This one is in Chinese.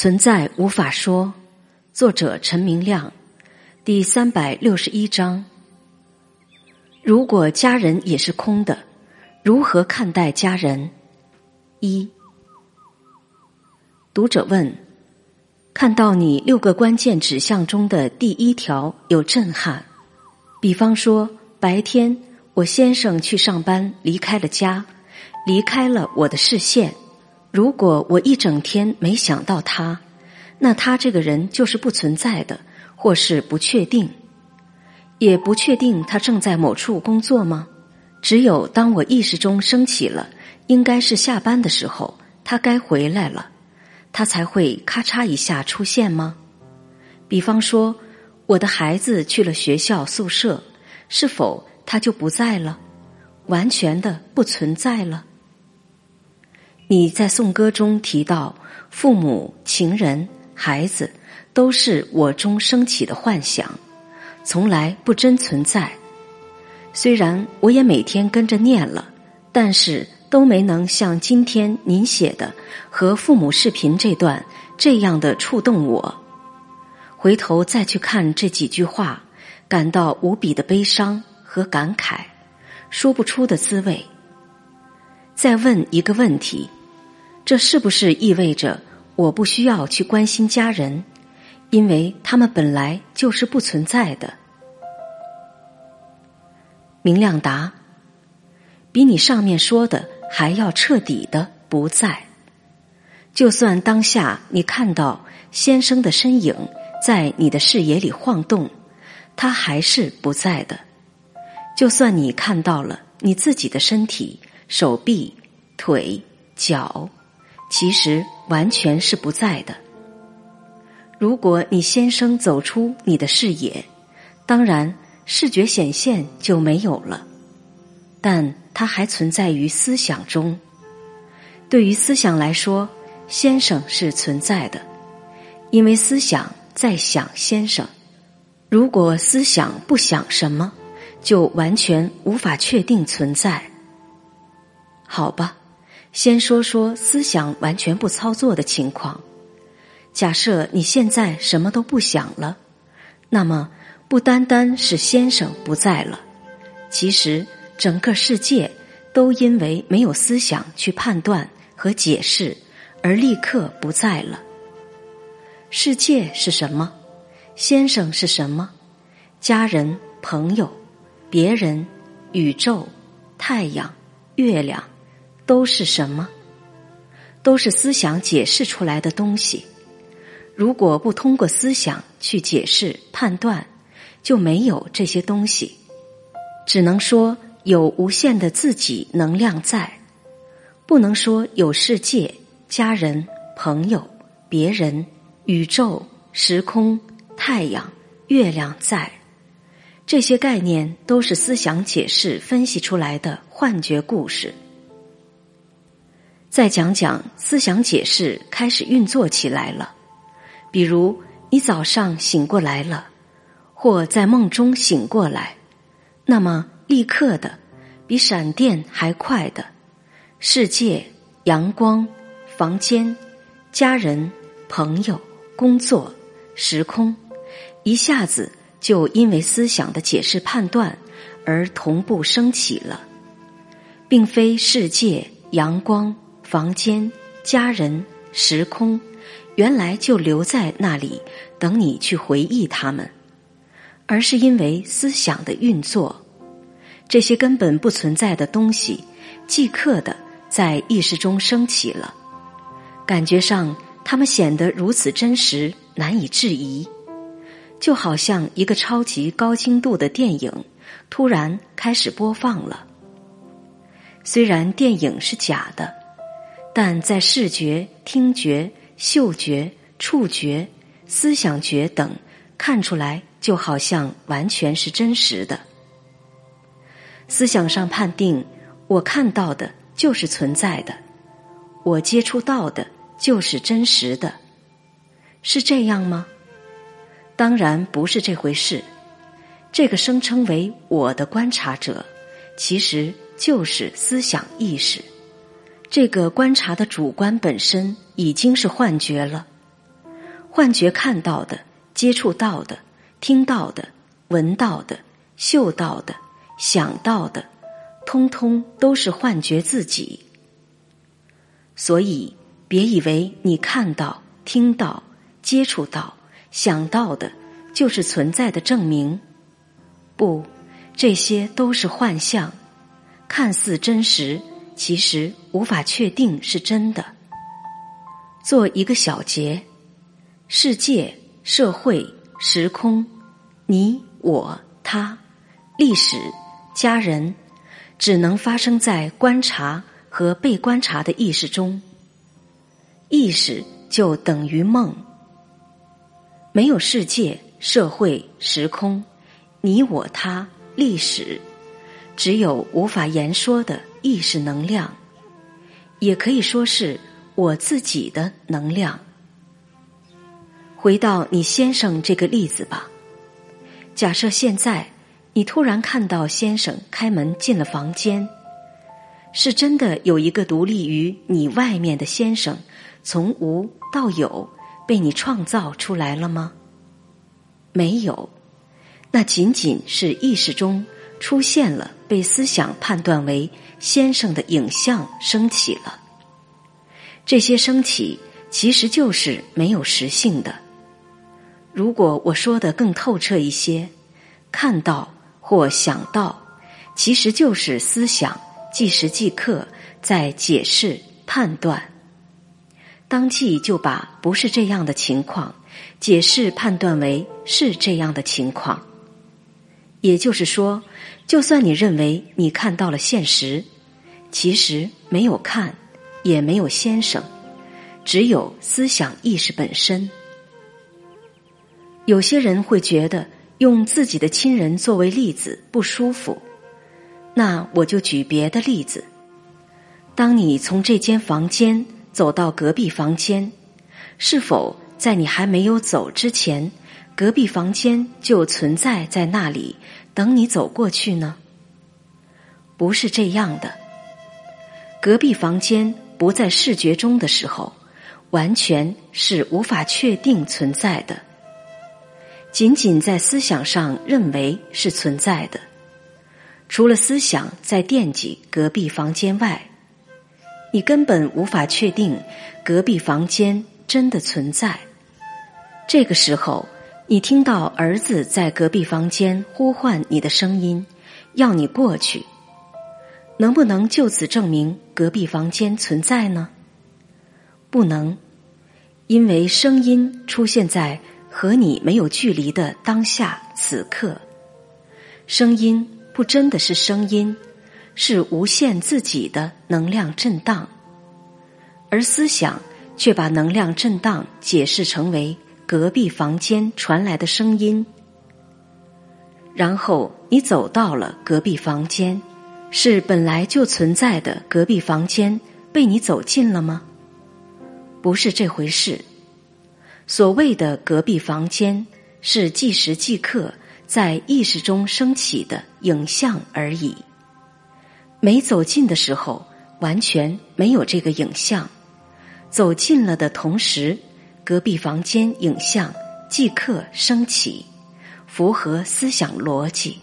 存在无法说，作者陈明亮，第三百六十一章。如果家人也是空的，如何看待家人？一读者问：看到你六个关键指向中的第一条有震撼，比方说白天我先生去上班离开了家，离开了我的视线。如果我一整天没想到他，那他这个人就是不存在的，或是不确定，也不确定他正在某处工作吗？只有当我意识中升起了，应该是下班的时候，他该回来了，他才会咔嚓一下出现吗？比方说，我的孩子去了学校宿舍，是否他就不在了，完全的不存在了？你在颂歌中提到，父母、情人、孩子都是我中升起的幻想，从来不真存在。虽然我也每天跟着念了，但是都没能像今天您写的和父母视频这段这样的触动我。回头再去看这几句话，感到无比的悲伤和感慨，说不出的滋味。再问一个问题。这是不是意味着我不需要去关心家人，因为他们本来就是不存在的？明亮答：比你上面说的还要彻底的不在。就算当下你看到先生的身影在你的视野里晃动，他还是不在的。就算你看到了你自己的身体、手臂、腿、脚。其实完全是不在的。如果你先生走出你的视野，当然视觉显现就没有了，但它还存在于思想中。对于思想来说，先生是存在的，因为思想在想先生。如果思想不想什么，就完全无法确定存在。好吧。先说说思想完全不操作的情况。假设你现在什么都不想了，那么不单单是先生不在了，其实整个世界都因为没有思想去判断和解释而立刻不在了。世界是什么？先生是什么？家人、朋友、别人、宇宙、太阳、月亮。都是什么？都是思想解释出来的东西。如果不通过思想去解释判断，就没有这些东西。只能说有无限的自己能量在，不能说有世界、家人、朋友、别人、宇宙、时空、太阳、月亮在。这些概念都是思想解释分析出来的幻觉故事。再讲讲思想解释开始运作起来了，比如你早上醒过来了，或在梦中醒过来，那么立刻的，比闪电还快的，世界、阳光、房间、家人、朋友、工作、时空，一下子就因为思想的解释判断而同步升起了，并非世界、阳光。房间、家人、时空，原来就留在那里等你去回忆他们，而是因为思想的运作，这些根本不存在的东西，即刻的在意识中升起了，感觉上他们显得如此真实，难以质疑，就好像一个超级高精度的电影突然开始播放了。虽然电影是假的。但在视觉、听觉、嗅觉、触觉、思想觉等看出来，就好像完全是真实的。思想上判定，我看到的就是存在的，我接触到的就是真实的，是这样吗？当然不是这回事。这个声称为我的观察者，其实就是思想意识。这个观察的主观本身已经是幻觉了，幻觉看到的、接触到的、听到的、闻到的、嗅到的、想到的，通通都是幻觉自己。所以，别以为你看到、听到、接触到、想到的，就是存在的证明。不，这些都是幻象，看似真实，其实无法确定是真的。做一个小结：世界、社会、时空、你、我、他、历史、家人，只能发生在观察。和被观察的意识中，意识就等于梦。没有世界、社会、时空，你我他、历史，只有无法言说的意识能量，也可以说是我自己的能量。回到你先生这个例子吧，假设现在你突然看到先生开门进了房间。是真的有一个独立于你外面的先生，从无到有被你创造出来了吗？没有，那仅仅是意识中出现了被思想判断为先生的影像升起了。这些升起其实就是没有实性的。如果我说的更透彻一些，看到或想到，其实就是思想。即时即刻在解释判断，当即就把不是这样的情况解释判断为是这样的情况。也就是说，就算你认为你看到了现实，其实没有看，也没有先生，只有思想意识本身。有些人会觉得用自己的亲人作为例子不舒服。那我就举别的例子。当你从这间房间走到隔壁房间，是否在你还没有走之前，隔壁房间就存在在那里等你走过去呢？不是这样的。隔壁房间不在视觉中的时候，完全是无法确定存在的，仅仅在思想上认为是存在的。除了思想在惦记隔壁房间外，你根本无法确定隔壁房间真的存在。这个时候，你听到儿子在隔壁房间呼唤你的声音，要你过去，能不能就此证明隔壁房间存在呢？不能，因为声音出现在和你没有距离的当下此刻，声音。不真的是声音，是无限自己的能量震荡，而思想却把能量震荡解释成为隔壁房间传来的声音。然后你走到了隔壁房间，是本来就存在的隔壁房间被你走进了吗？不是这回事。所谓的隔壁房间，是即时即刻。在意识中升起的影像而已。没走近的时候，完全没有这个影像；走近了的同时，隔壁房间影像即刻升起，符合思想逻辑。